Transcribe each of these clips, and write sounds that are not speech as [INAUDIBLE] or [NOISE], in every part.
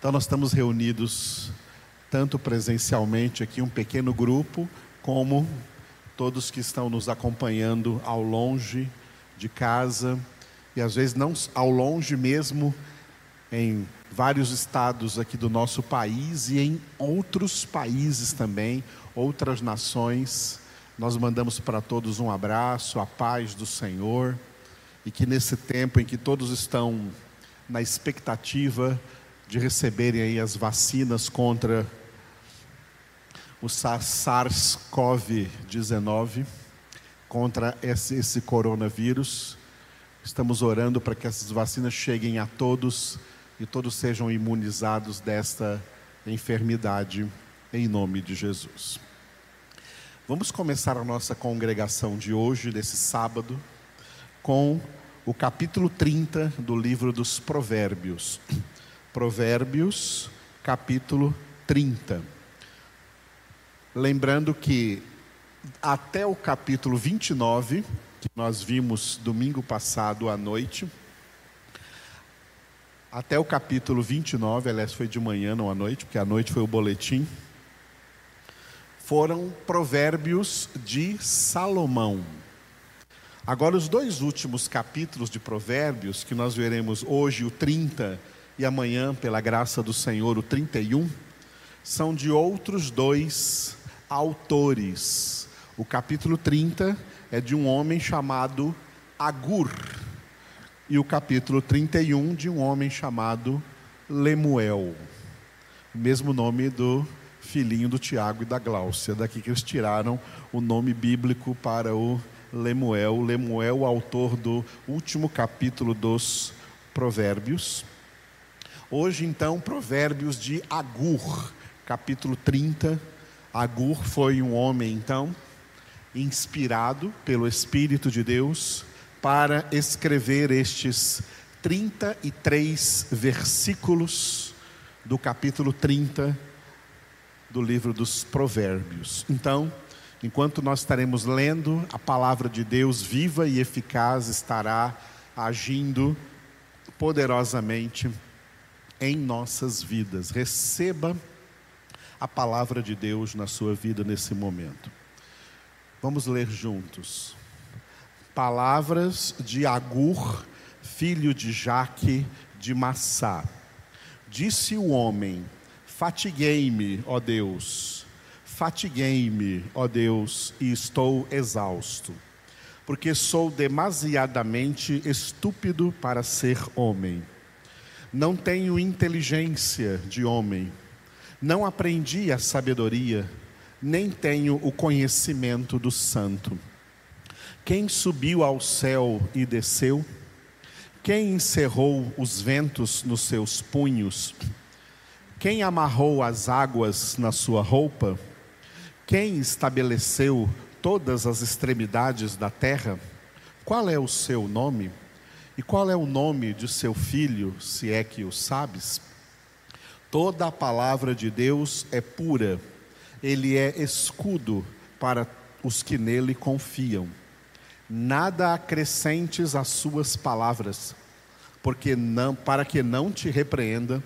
Então, nós estamos reunidos, tanto presencialmente aqui, um pequeno grupo, como todos que estão nos acompanhando ao longe de casa, e às vezes não ao longe mesmo, em vários estados aqui do nosso país e em outros países também, outras nações. Nós mandamos para todos um abraço, a paz do Senhor, e que nesse tempo em que todos estão na expectativa de receberem aí as vacinas contra o SARS-CoV-19, contra esse, esse coronavírus, estamos orando para que essas vacinas cheguem a todos e todos sejam imunizados desta enfermidade, em nome de Jesus. Vamos começar a nossa congregação de hoje, desse sábado, com o capítulo 30 do livro dos Provérbios. Provérbios, capítulo 30. Lembrando que até o capítulo 29, que nós vimos domingo passado à noite, até o capítulo 29, aliás, foi de manhã, não à noite, porque à noite foi o boletim. Foram provérbios de Salomão. Agora, os dois últimos capítulos de Provérbios, que nós veremos hoje, o 30, e amanhã, pela graça do Senhor, o 31, são de outros dois autores. O capítulo 30 é de um homem chamado Agur e o capítulo 31 de um homem chamado Lemuel, o mesmo nome do filhinho do Tiago e da Gláucia, daqui que eles tiraram o nome bíblico para o Lemuel, Lemuel, autor do último capítulo dos Provérbios. Hoje, então, Provérbios de Agur, capítulo 30. Agur foi um homem, então, inspirado pelo Espírito de Deus para escrever estes 33 versículos do capítulo 30 do livro dos Provérbios. Então, enquanto nós estaremos lendo, a palavra de Deus viva e eficaz estará agindo poderosamente em nossas vidas. Receba a palavra de Deus na sua vida nesse momento. Vamos ler juntos. Palavras de Agur, filho de Jaque de Massá. Disse o homem: Fatiguei-me, ó Deus, fatiguei-me, ó Deus, e estou exausto, porque sou demasiadamente estúpido para ser homem. Não tenho inteligência de homem, não aprendi a sabedoria, nem tenho o conhecimento do santo. Quem subiu ao céu e desceu? Quem encerrou os ventos nos seus punhos? Quem amarrou as águas na sua roupa? Quem estabeleceu todas as extremidades da terra? Qual é o seu nome? E qual é o nome de seu filho, se é que o sabes? Toda a palavra de Deus é pura, ele é escudo para os que nele confiam nada acrescentes às suas palavras, porque não, para que não te repreenda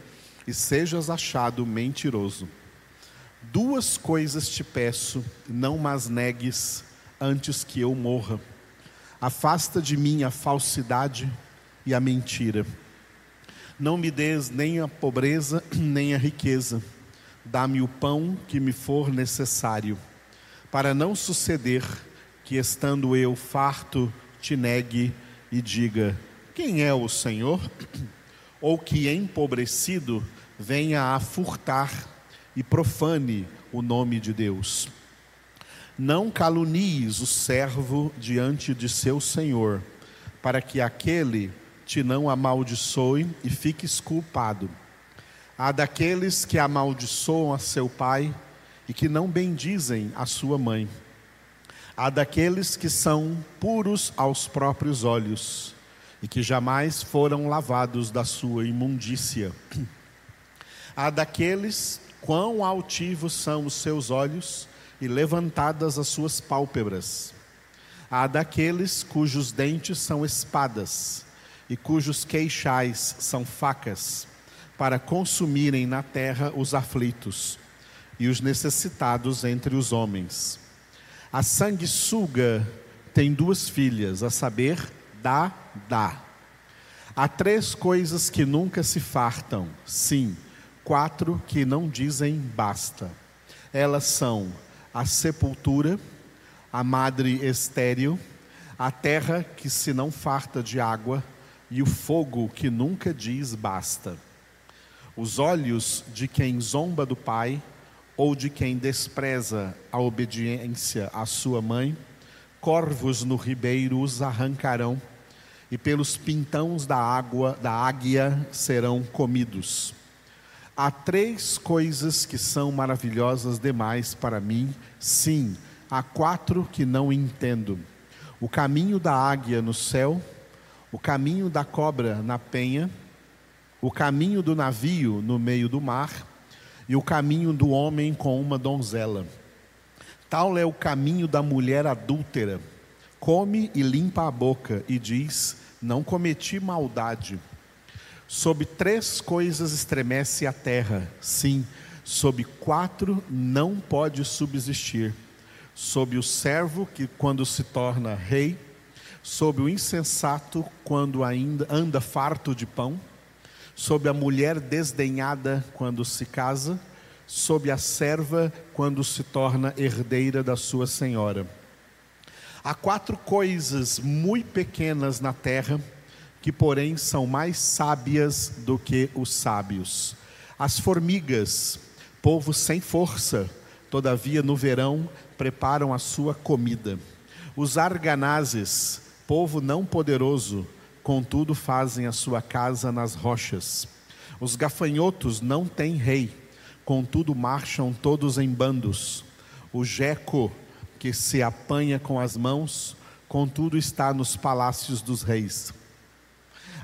e sejas achado mentiroso. Duas coisas te peço, não mas negues antes que eu morra. Afasta de mim a falsidade e a mentira. Não me des nem a pobreza, [CLEARS THROAT] nem a riqueza. Dá-me o pão que me for necessário, para não suceder que estando eu farto te negue e diga: Quem é o Senhor? [CLEARS THROAT] Ou que empobrecido venha a furtar e profane o nome de Deus. Não calunies o servo diante de seu senhor, para que aquele te não amaldiçoe e fiques culpado. Há daqueles que amaldiçoam a seu pai e que não bendizem a sua mãe Há daqueles que são puros aos próprios olhos e que jamais foram lavados da sua imundícia. [CLEARS THROAT] Há daqueles quão altivos são os seus olhos e levantadas as suas pálpebras. Há daqueles cujos dentes são espadas e cujos queixais são facas, para consumirem na terra os aflitos e os necessitados entre os homens. A sanguessuga tem duas filhas, a saber, Dá, Dá. Há três coisas que nunca se fartam, sim, quatro que não dizem basta. Elas são a sepultura, a madre estéril, a terra que se não farta de água e o fogo que nunca diz basta. Os olhos de quem zomba do pai ou de quem despreza a obediência à sua mãe, corvos no ribeiro os arrancarão e pelos pintãos da água da águia serão comidos. Há três coisas que são maravilhosas demais para mim, sim, há quatro que não entendo: o caminho da águia no céu, o caminho da cobra na penha, o caminho do navio no meio do mar e o caminho do homem com uma donzela. Tal é o caminho da mulher adúltera. Come e limpa a boca e diz: Não cometi maldade. Sob três coisas estremece a terra, sim, sob quatro não pode subsistir: sob o servo que, quando se torna rei, sob o insensato, quando ainda anda farto de pão, sob a mulher desdenhada, quando se casa, sob a serva, quando se torna herdeira da sua senhora. Há quatro coisas muito pequenas na terra que, porém, são mais sábias do que os sábios. As formigas, povo sem força, todavia no verão preparam a sua comida. Os arganazes, povo não poderoso, contudo fazem a sua casa nas rochas. Os gafanhotos não têm rei, contudo marcham todos em bandos. O jeco, que se apanha com as mãos, contudo está nos palácios dos reis.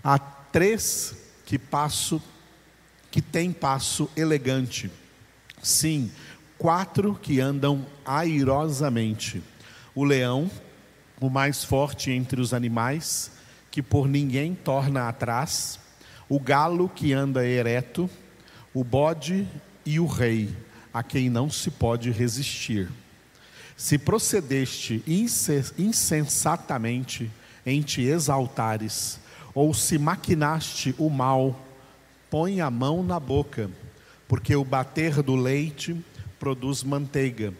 Há três que passo que têm passo elegante. Sim, quatro que andam airosamente. O leão, o mais forte entre os animais, que por ninguém torna atrás, o galo que anda ereto, o bode e o rei, a quem não se pode resistir. Se procedeste insensatamente em te exaltares, ou se maquinaste o mal, põe a mão na boca, porque o bater do leite produz manteiga,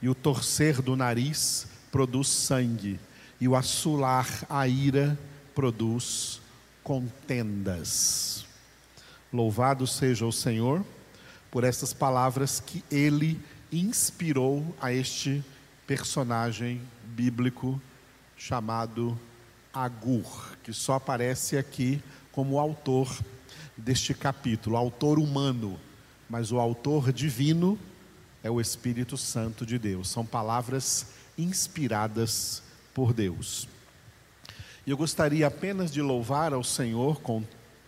e o torcer do nariz produz sangue, e o assolar a ira produz contendas. Louvado seja o Senhor por essas palavras que ele inspirou a este personagem bíblico chamado Agur, que só aparece aqui como autor deste capítulo, autor humano, mas o autor divino é o Espírito Santo de Deus. São palavras inspiradas por Deus. E eu gostaria apenas de louvar ao Senhor com,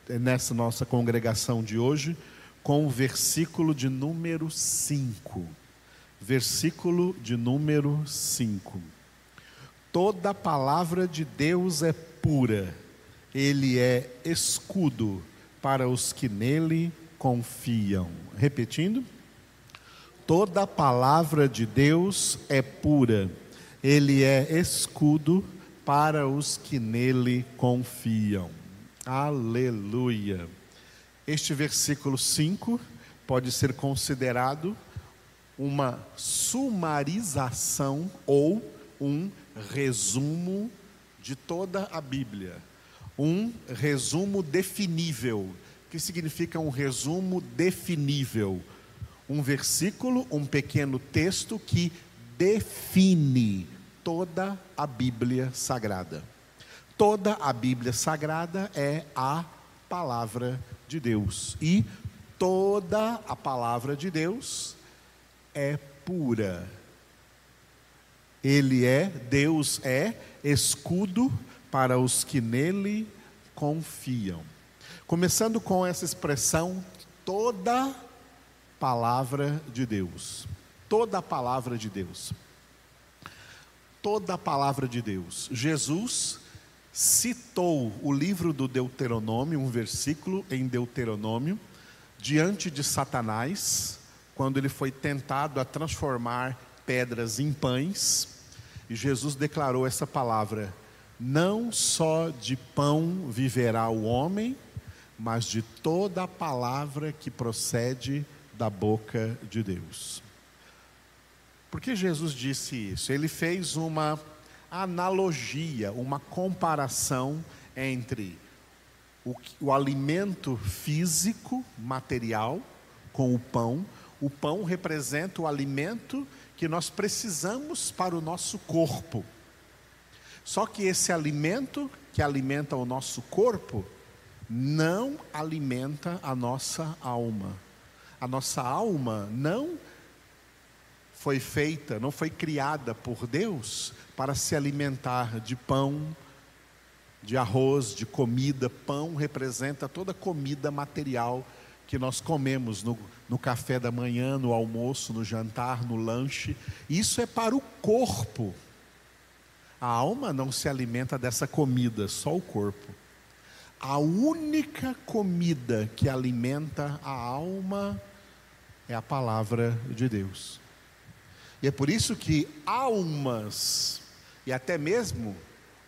nessa nossa congregação de hoje com o versículo de número 5. Versículo de número 5. Toda palavra de Deus é pura, ele é escudo para os que nele confiam. Repetindo. Toda palavra de Deus é pura, ele é escudo para os que nele confiam. Aleluia. Este versículo 5 pode ser considerado uma sumarização ou um resumo de toda a Bíblia. Um resumo definível. que significa um resumo definível? Um versículo, um pequeno texto que define toda a Bíblia Sagrada. Toda a Bíblia Sagrada é a palavra de Deus. E toda a palavra de Deus é pura ele é, Deus é escudo para os que nele confiam. Começando com essa expressão, toda palavra de Deus. Toda a palavra de Deus. Toda a palavra de Deus. Jesus citou o livro do Deuteronômio, um versículo em Deuteronômio, diante de Satanás, quando ele foi tentado a transformar pedras em pães, e Jesus declarou essa palavra: Não só de pão viverá o homem, mas de toda a palavra que procede da boca de Deus. Por que Jesus disse isso? Ele fez uma analogia, uma comparação entre o, o alimento físico, material, com o pão. O pão representa o alimento que nós precisamos para o nosso corpo. Só que esse alimento que alimenta o nosso corpo não alimenta a nossa alma. A nossa alma não foi feita, não foi criada por Deus para se alimentar de pão, de arroz, de comida. Pão representa toda comida material que nós comemos no, no café da manhã, no almoço, no jantar, no lanche. Isso é para o corpo. A alma não se alimenta dessa comida, só o corpo. A única comida que alimenta a alma é a palavra de Deus. E é por isso que almas, e até mesmo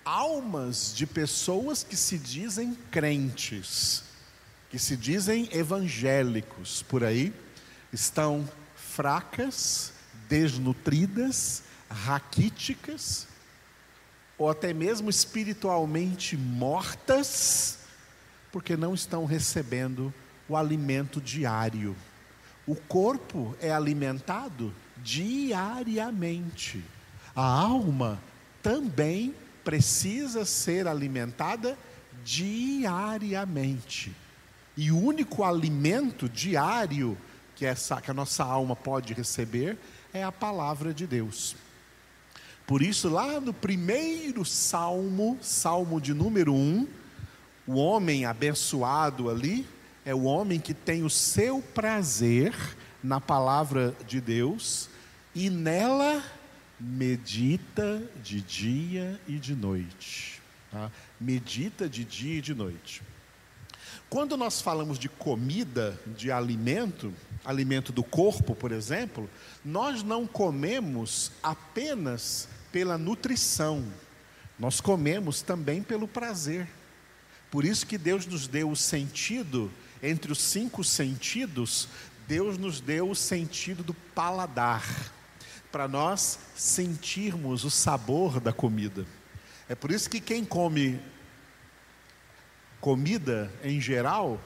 almas de pessoas que se dizem crentes, que se dizem evangélicos por aí, estão fracas, desnutridas, raquíticas, ou até mesmo espiritualmente mortas, porque não estão recebendo o alimento diário. O corpo é alimentado diariamente. A alma também precisa ser alimentada diariamente. E o único alimento diário que, essa, que a nossa alma pode receber é a palavra de Deus. Por isso, lá no primeiro salmo, salmo de número 1, o homem abençoado ali é o homem que tem o seu prazer na palavra de Deus e nela medita de dia e de noite. Tá? Medita de dia e de noite. Quando nós falamos de comida, de alimento, alimento do corpo, por exemplo, nós não comemos apenas pela nutrição, nós comemos também pelo prazer. Por isso que Deus nos deu o sentido, entre os cinco sentidos, Deus nos deu o sentido do paladar para nós sentirmos o sabor da comida. É por isso que quem come comida em geral,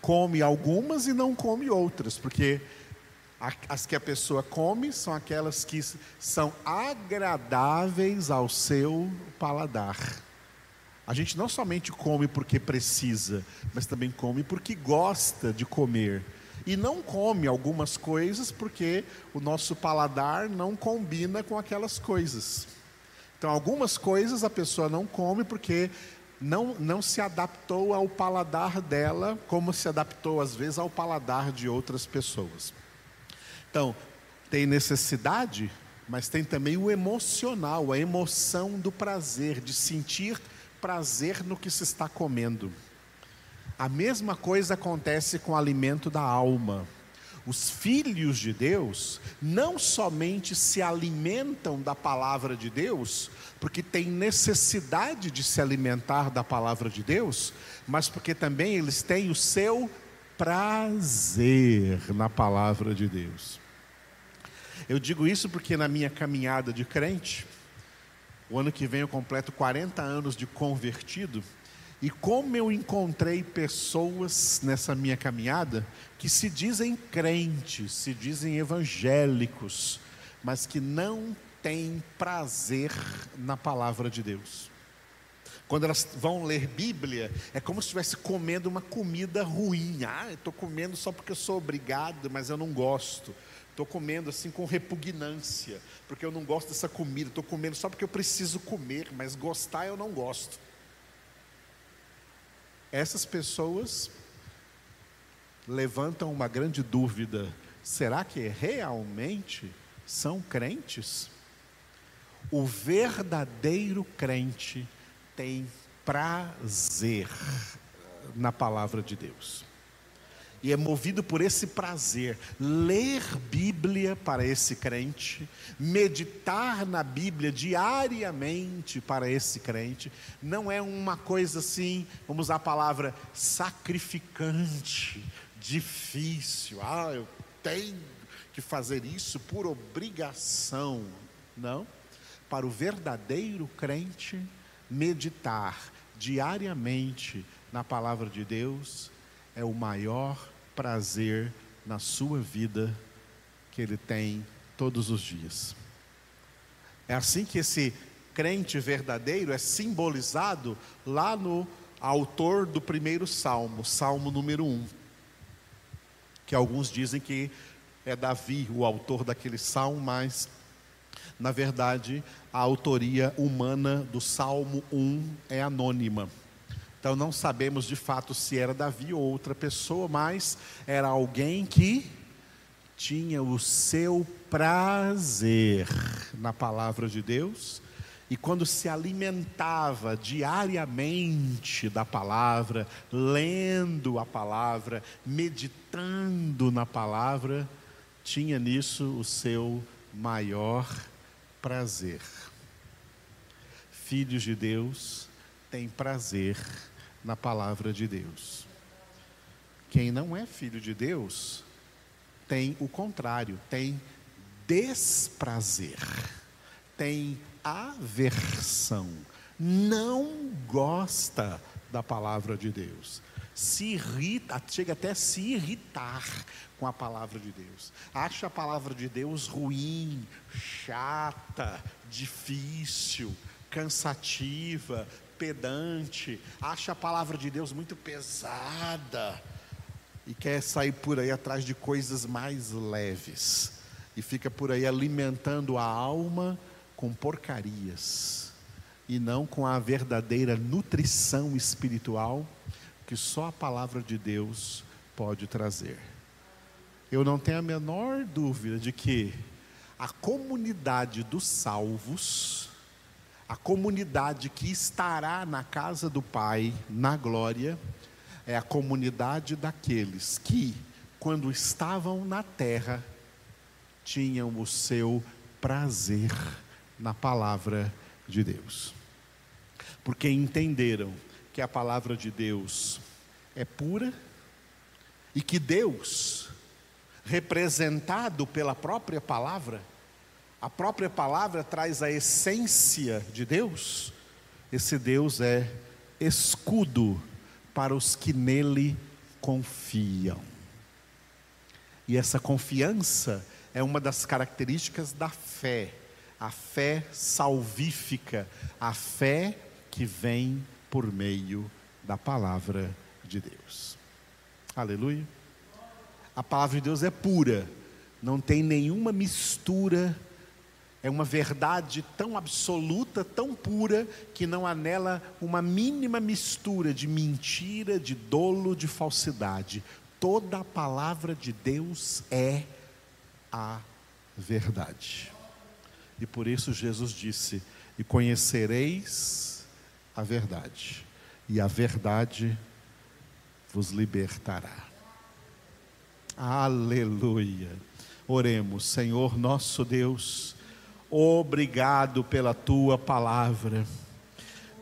come algumas e não come outras, porque as que a pessoa come são aquelas que são agradáveis ao seu paladar. A gente não somente come porque precisa, mas também come porque gosta de comer e não come algumas coisas porque o nosso paladar não combina com aquelas coisas. Então, algumas coisas a pessoa não come porque não, não se adaptou ao paladar dela, como se adaptou às vezes ao paladar de outras pessoas. Então, tem necessidade, mas tem também o emocional, a emoção do prazer, de sentir prazer no que se está comendo. A mesma coisa acontece com o alimento da alma. Os filhos de Deus não somente se alimentam da palavra de Deus, porque têm necessidade de se alimentar da palavra de Deus, mas porque também eles têm o seu prazer na palavra de Deus. Eu digo isso porque na minha caminhada de crente, o ano que vem eu completo 40 anos de convertido, e como eu encontrei pessoas nessa minha caminhada que se dizem crentes, se dizem evangélicos, mas que não têm prazer na palavra de Deus. Quando elas vão ler Bíblia, é como se estivesse comendo uma comida ruim. Ah, estou comendo só porque eu sou obrigado, mas eu não gosto. Estou comendo assim com repugnância, porque eu não gosto dessa comida. Estou comendo só porque eu preciso comer, mas gostar eu não gosto essas pessoas levantam uma grande dúvida: será que realmente são crentes? O verdadeiro crente tem prazer na palavra de Deus. E é movido por esse prazer. Ler Bíblia para esse crente, meditar na Bíblia diariamente para esse crente, não é uma coisa assim, vamos usar a palavra sacrificante, difícil. Ah, eu tenho que fazer isso por obrigação. Não. Para o verdadeiro crente, meditar diariamente na palavra de Deus é o maior prazer na sua vida que ele tem todos os dias. É assim que esse crente verdadeiro é simbolizado lá no autor do primeiro salmo, salmo número 1. Que alguns dizem que é Davi o autor daquele salmo, mas na verdade a autoria humana do salmo 1 é anônima. Então não sabemos de fato se era Davi ou outra pessoa, mas era alguém que tinha o seu prazer na palavra de Deus e quando se alimentava diariamente da palavra, lendo a palavra, meditando na palavra, tinha nisso o seu maior prazer. Filhos de Deus têm prazer na palavra de Deus. Quem não é filho de Deus tem o contrário, tem desprazer, tem aversão, não gosta da palavra de Deus, se irrita, chega até a se irritar com a palavra de Deus, acha a palavra de Deus ruim, chata, difícil, cansativa, pedante, acha a palavra de Deus muito pesada e quer sair por aí atrás de coisas mais leves e fica por aí alimentando a alma com porcarias e não com a verdadeira nutrição espiritual que só a palavra de Deus pode trazer. Eu não tenho a menor dúvida de que a comunidade dos salvos a comunidade que estará na casa do Pai, na glória, é a comunidade daqueles que, quando estavam na terra, tinham o seu prazer na palavra de Deus. Porque entenderam que a palavra de Deus é pura e que Deus, representado pela própria palavra, a própria palavra traz a essência de Deus, esse Deus é escudo para os que nele confiam. E essa confiança é uma das características da fé, a fé salvífica, a fé que vem por meio da palavra de Deus. Aleluia. A palavra de Deus é pura, não tem nenhuma mistura é uma verdade tão absoluta, tão pura, que não há nela uma mínima mistura de mentira, de dolo, de falsidade. Toda a palavra de Deus é a verdade. E por isso Jesus disse: E conhecereis a verdade, e a verdade vos libertará. Aleluia. Oremos, Senhor nosso Deus Obrigado pela tua palavra,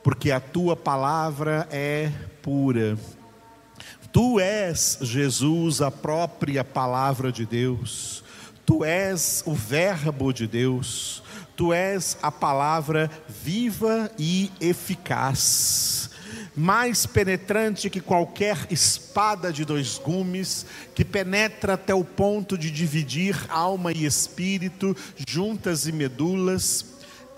porque a tua palavra é pura. Tu és, Jesus, a própria palavra de Deus. Tu és o Verbo de Deus. Tu és a palavra viva e eficaz mais penetrante que qualquer espada de dois gumes, que penetra até o ponto de dividir alma e espírito, juntas e medulas,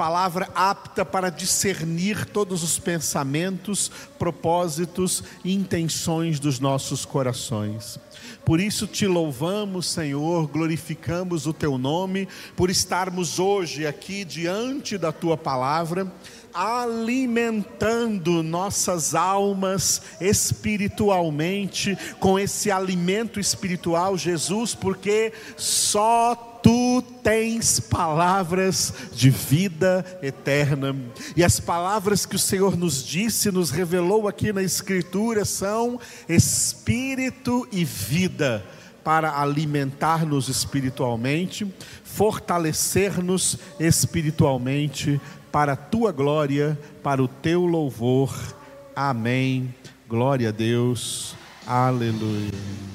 palavra apta para discernir todos os pensamentos, propósitos e intenções dos nossos corações. Por isso te louvamos, Senhor, glorificamos o teu nome, por estarmos hoje aqui diante da tua palavra alimentando nossas almas espiritualmente com esse alimento espiritual, Jesus, porque só tu tens palavras de vida eterna. E as palavras que o Senhor nos disse, nos revelou aqui na Escritura, são espírito e vida para alimentar-nos espiritualmente, fortalecer-nos espiritualmente para a tua glória, para o teu louvor. Amém. Glória a Deus. Aleluia.